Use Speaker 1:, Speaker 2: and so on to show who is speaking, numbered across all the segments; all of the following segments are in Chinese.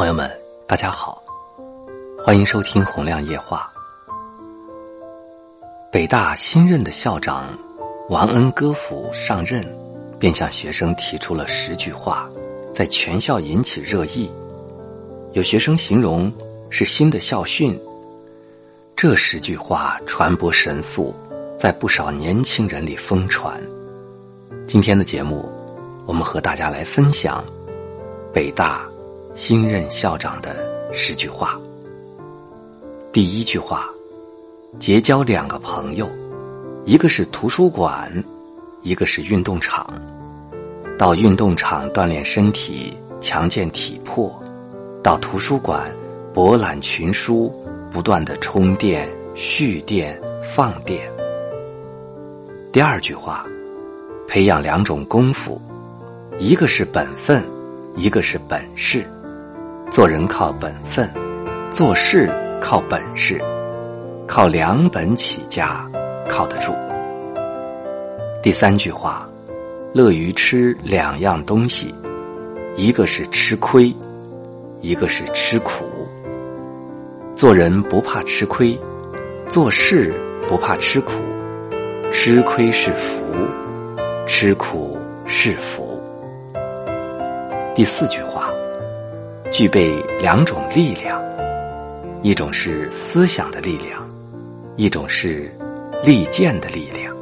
Speaker 1: 朋友们，大家好，欢迎收听洪亮夜话。北大新任的校长王恩歌甫上任，便向学生提出了十句话，在全校引起热议。有学生形容是新的校训。这十句话传播神速，在不少年轻人里疯传。今天的节目，我们和大家来分享北大。新任校长的十句话。第一句话：结交两个朋友，一个是图书馆，一个是运动场。到运动场锻炼身体，强健体魄；到图书馆博览群书，不断的充电、蓄电、放电。第二句话：培养两种功夫，一个是本分，一个是本事。做人靠本分，做事靠本事，靠两本起家，靠得住。第三句话，乐于吃两样东西，一个是吃亏，一个是吃苦。做人不怕吃亏，做事不怕吃苦，吃亏是福，吃苦是福。第四句话。具备两种力量，一种是思想的力量，一种是利剑的力量。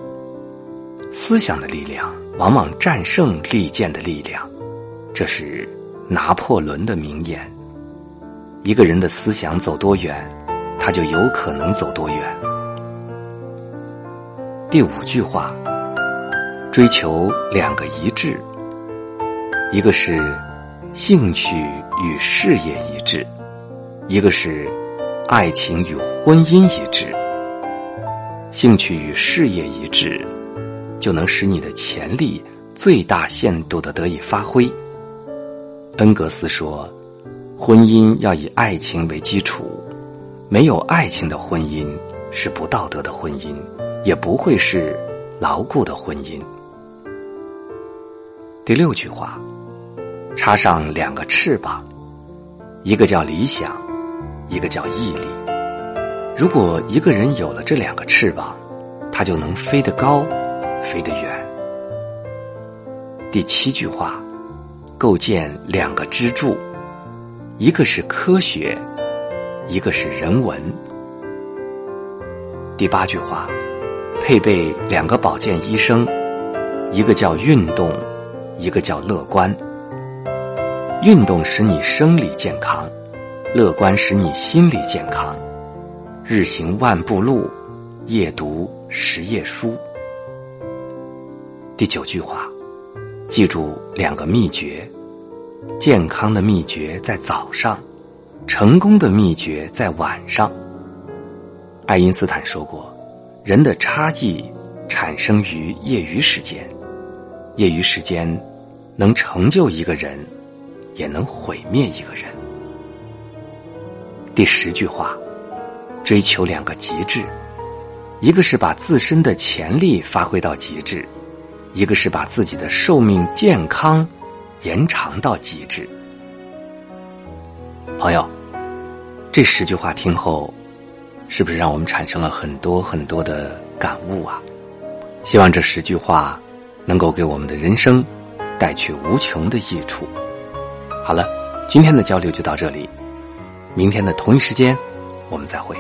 Speaker 1: 思想的力量往往战胜利剑的力量，这是拿破仑的名言。一个人的思想走多远，他就有可能走多远。第五句话，追求两个一致，一个是。兴趣与事业一致，一个是爱情与婚姻一致。兴趣与事业一致，就能使你的潜力最大限度的得以发挥。恩格斯说：“婚姻要以爱情为基础，没有爱情的婚姻是不道德的婚姻，也不会是牢固的婚姻。”第六句话。插上两个翅膀，一个叫理想，一个叫毅力。如果一个人有了这两个翅膀，他就能飞得高，飞得远。第七句话，构建两个支柱，一个是科学，一个是人文。第八句话，配备两个保健医生，一个叫运动，一个叫乐观。运动使你生理健康，乐观使你心理健康。日行万步路，夜读十页书。第九句话，记住两个秘诀：健康的秘诀在早上，成功的秘诀在晚上。爱因斯坦说过，人的差异产生于业余时间，业余时间能成就一个人。也能毁灭一个人。第十句话，追求两个极致，一个是把自身的潜力发挥到极致，一个是把自己的寿命健康延长到极致。朋友，这十句话听后，是不是让我们产生了很多很多的感悟啊？希望这十句话能够给我们的人生带去无穷的益处。好了，今天的交流就到这里，明天的同一时间，我们再会。